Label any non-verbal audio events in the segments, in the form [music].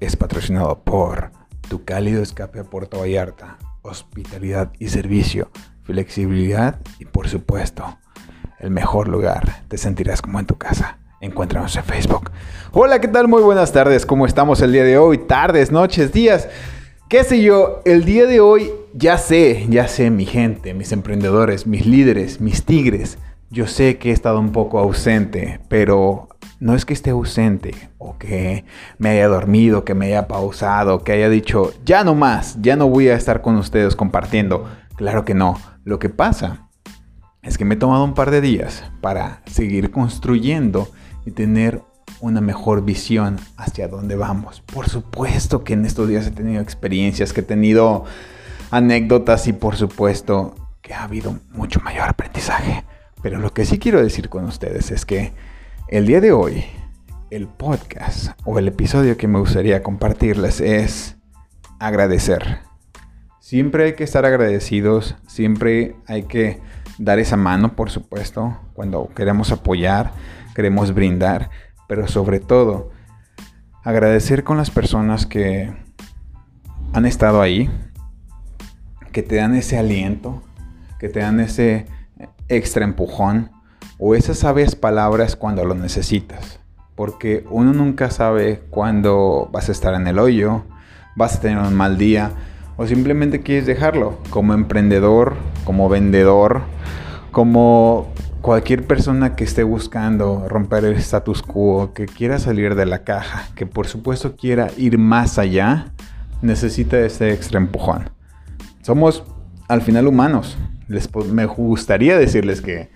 es patrocinado por Tu Cálido Escape a Puerto Vallarta, hospitalidad y servicio, flexibilidad y por supuesto, el mejor lugar. Te sentirás como en tu casa. Encuéntranos en Facebook. Hola, ¿qué tal? Muy buenas tardes. ¿Cómo estamos el día de hoy? Tardes, noches, días. ¿Qué sé yo? El día de hoy ya sé, ya sé mi gente, mis emprendedores, mis líderes, mis tigres. Yo sé que he estado un poco ausente, pero no es que esté ausente o que me haya dormido, que me haya pausado, que haya dicho, ya no más, ya no voy a estar con ustedes compartiendo. Claro que no. Lo que pasa es que me he tomado un par de días para seguir construyendo y tener una mejor visión hacia dónde vamos. Por supuesto que en estos días he tenido experiencias, que he tenido anécdotas y por supuesto que ha habido mucho mayor aprendizaje. Pero lo que sí quiero decir con ustedes es que el día de hoy, el podcast o el episodio que me gustaría compartirles es agradecer. Siempre hay que estar agradecidos, siempre hay que dar esa mano, por supuesto, cuando queremos apoyar, queremos brindar, pero sobre todo agradecer con las personas que han estado ahí, que te dan ese aliento, que te dan ese extra empujón, o esas sabias palabras cuando lo necesitas. Porque uno nunca sabe cuándo vas a estar en el hoyo, vas a tener un mal día o simplemente quieres dejarlo. Como emprendedor, como vendedor, como cualquier persona que esté buscando romper el status quo, que quiera salir de la caja, que por supuesto quiera ir más allá, necesita ese extra empujón. Somos al final humanos. Les, me gustaría decirles que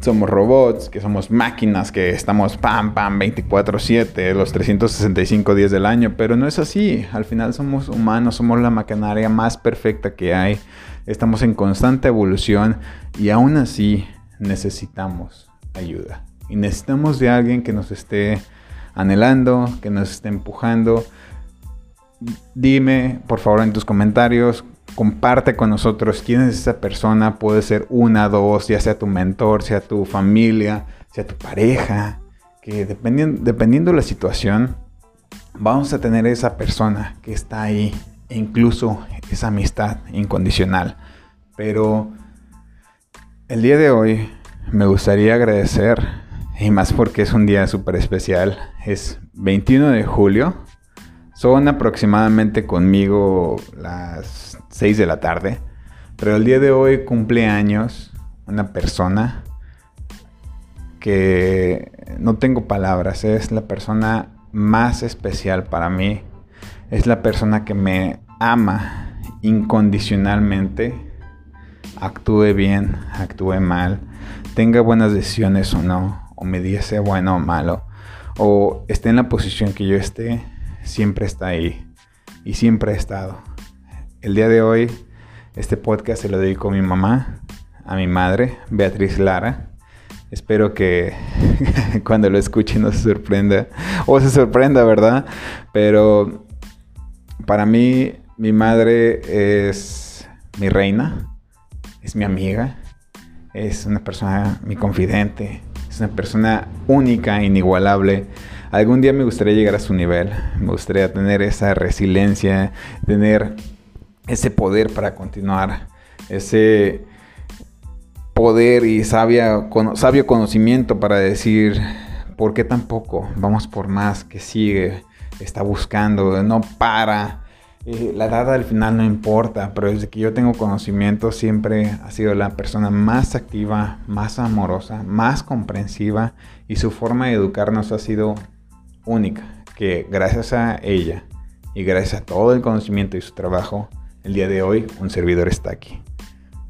somos robots, que somos máquinas, que estamos pam, pam, 24/7, los 365 días del año, pero no es así. Al final somos humanos, somos la maquinaria más perfecta que hay, estamos en constante evolución y aún así necesitamos ayuda. Y necesitamos de alguien que nos esté anhelando, que nos esté empujando. Dime, por favor, en tus comentarios comparte con nosotros quién es esa persona. Puede ser una, dos, ya sea tu mentor, sea tu familia, sea tu pareja. Que dependiendo, dependiendo de la situación, vamos a tener esa persona que está ahí. Incluso esa amistad incondicional. Pero el día de hoy me gustaría agradecer, y más porque es un día súper especial, es 21 de julio. Son aproximadamente conmigo las 6 de la tarde. Pero el día de hoy cumple años una persona que no tengo palabras, es la persona más especial para mí. Es la persona que me ama incondicionalmente. Actúe bien, actúe mal, tenga buenas decisiones o no, o me dice bueno o malo, o esté en la posición que yo esté, siempre está ahí y siempre ha estado. El día de hoy, este podcast se lo dedico a mi mamá, a mi madre, Beatriz Lara. Espero que [laughs] cuando lo escuche no se sorprenda, o se sorprenda, ¿verdad? Pero para mí, mi madre es mi reina, es mi amiga, es una persona, mi confidente, es una persona única, inigualable. Algún día me gustaría llegar a su nivel, me gustaría tener esa resiliencia, tener ese poder para continuar, ese poder y sabio conocimiento para decir, ¿por qué tampoco? Vamos por más, que sigue, está buscando, no para. la edad al final no importa, pero desde que yo tengo conocimiento siempre ha sido la persona más activa, más amorosa, más comprensiva y su forma de educarnos ha sido única, que gracias a ella y gracias a todo el conocimiento y su trabajo, el día de hoy un servidor está aquí.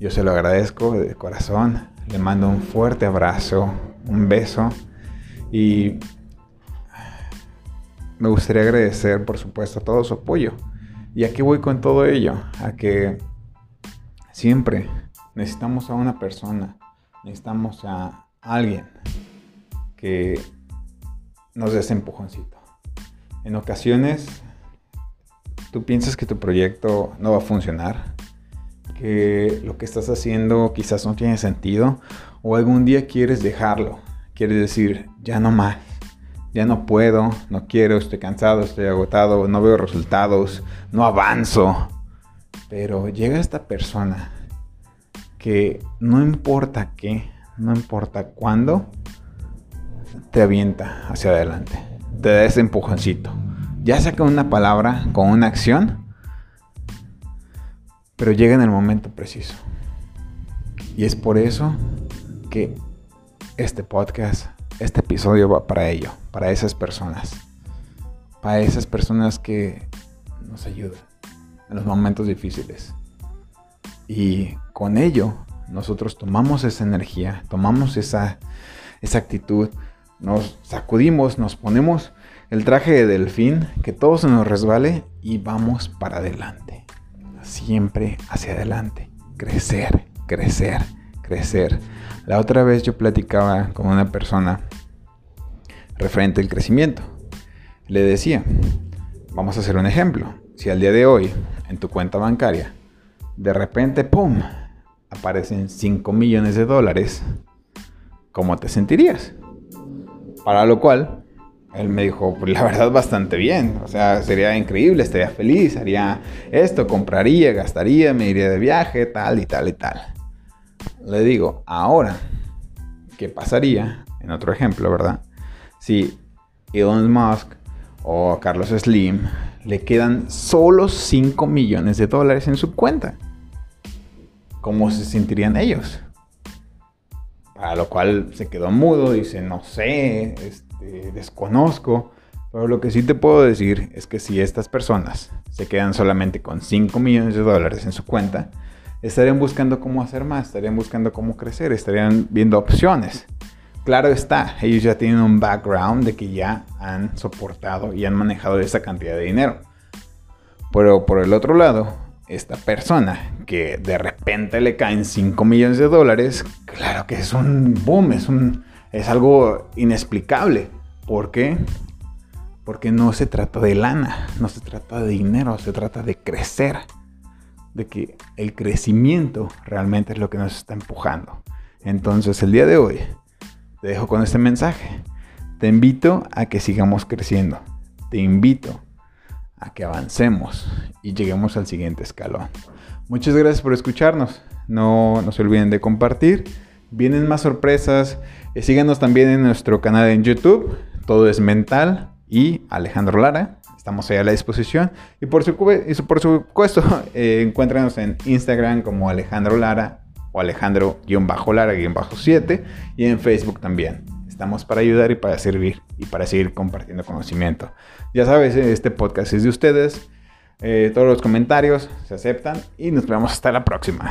Yo se lo agradezco de corazón, le mando un fuerte abrazo, un beso y me gustaría agradecer por supuesto todo su apoyo. ¿Y aquí voy con todo ello? A que siempre necesitamos a una persona, necesitamos a alguien que nos dé ese empujoncito. En ocasiones tú piensas que tu proyecto no va a funcionar, que lo que estás haciendo quizás no tiene sentido, o algún día quieres dejarlo, quieres decir, ya no más, ya no puedo, no quiero, estoy cansado, estoy agotado, no veo resultados, no avanzo. Pero llega esta persona que no importa qué, no importa cuándo, te avienta hacia adelante, te da ese empujoncito. Ya sea con una palabra, con una acción, pero llega en el momento preciso. Y es por eso que este podcast, este episodio va para ello, para esas personas. Para esas personas que nos ayudan en los momentos difíciles. Y con ello, nosotros tomamos esa energía, tomamos esa, esa actitud, nos sacudimos, nos ponemos el traje de delfín, que todo se nos resbale y vamos para adelante. Siempre hacia adelante. Crecer, crecer, crecer. La otra vez yo platicaba con una persona referente al crecimiento. Le decía, vamos a hacer un ejemplo. Si al día de hoy en tu cuenta bancaria de repente, ¡pum!, aparecen 5 millones de dólares, ¿cómo te sentirías? Para lo cual, él me dijo, pues la verdad bastante bien, o sea, sería increíble, estaría feliz, haría esto, compraría, gastaría, me iría de viaje, tal y tal y tal. Le digo, ahora, ¿qué pasaría? En otro ejemplo, ¿verdad? Si Elon Musk o Carlos Slim le quedan solo 5 millones de dólares en su cuenta. ¿Cómo se sentirían ellos? Para lo cual se quedó mudo, dice, no sé, este, desconozco. Pero lo que sí te puedo decir es que si estas personas se quedan solamente con 5 millones de dólares en su cuenta, estarían buscando cómo hacer más, estarían buscando cómo crecer, estarían viendo opciones. Claro está, ellos ya tienen un background de que ya han soportado y han manejado esa cantidad de dinero. Pero por el otro lado, esta persona que de repente le caen 5 millones de dólares, claro que es un boom, es, un, es algo inexplicable. ¿Por qué? Porque no se trata de lana, no se trata de dinero, se trata de crecer. De que el crecimiento realmente es lo que nos está empujando. Entonces el día de hoy te dejo con este mensaje. Te invito a que sigamos creciendo. Te invito a que avancemos y lleguemos al siguiente escalón. Muchas gracias por escucharnos. No, no se olviden de compartir. Vienen más sorpresas. Eh, síganos también en nuestro canal en YouTube. Todo es mental y Alejandro Lara. Estamos ahí a la disposición. Y por, su, por supuesto, [laughs] eh, encuéntranos en Instagram como Alejandro Lara o Alejandro-Lara-7 y en Facebook también. Estamos para ayudar y para servir y para seguir compartiendo conocimiento. Ya sabes, este podcast es de ustedes. Eh, todos los comentarios se aceptan y nos vemos hasta la próxima.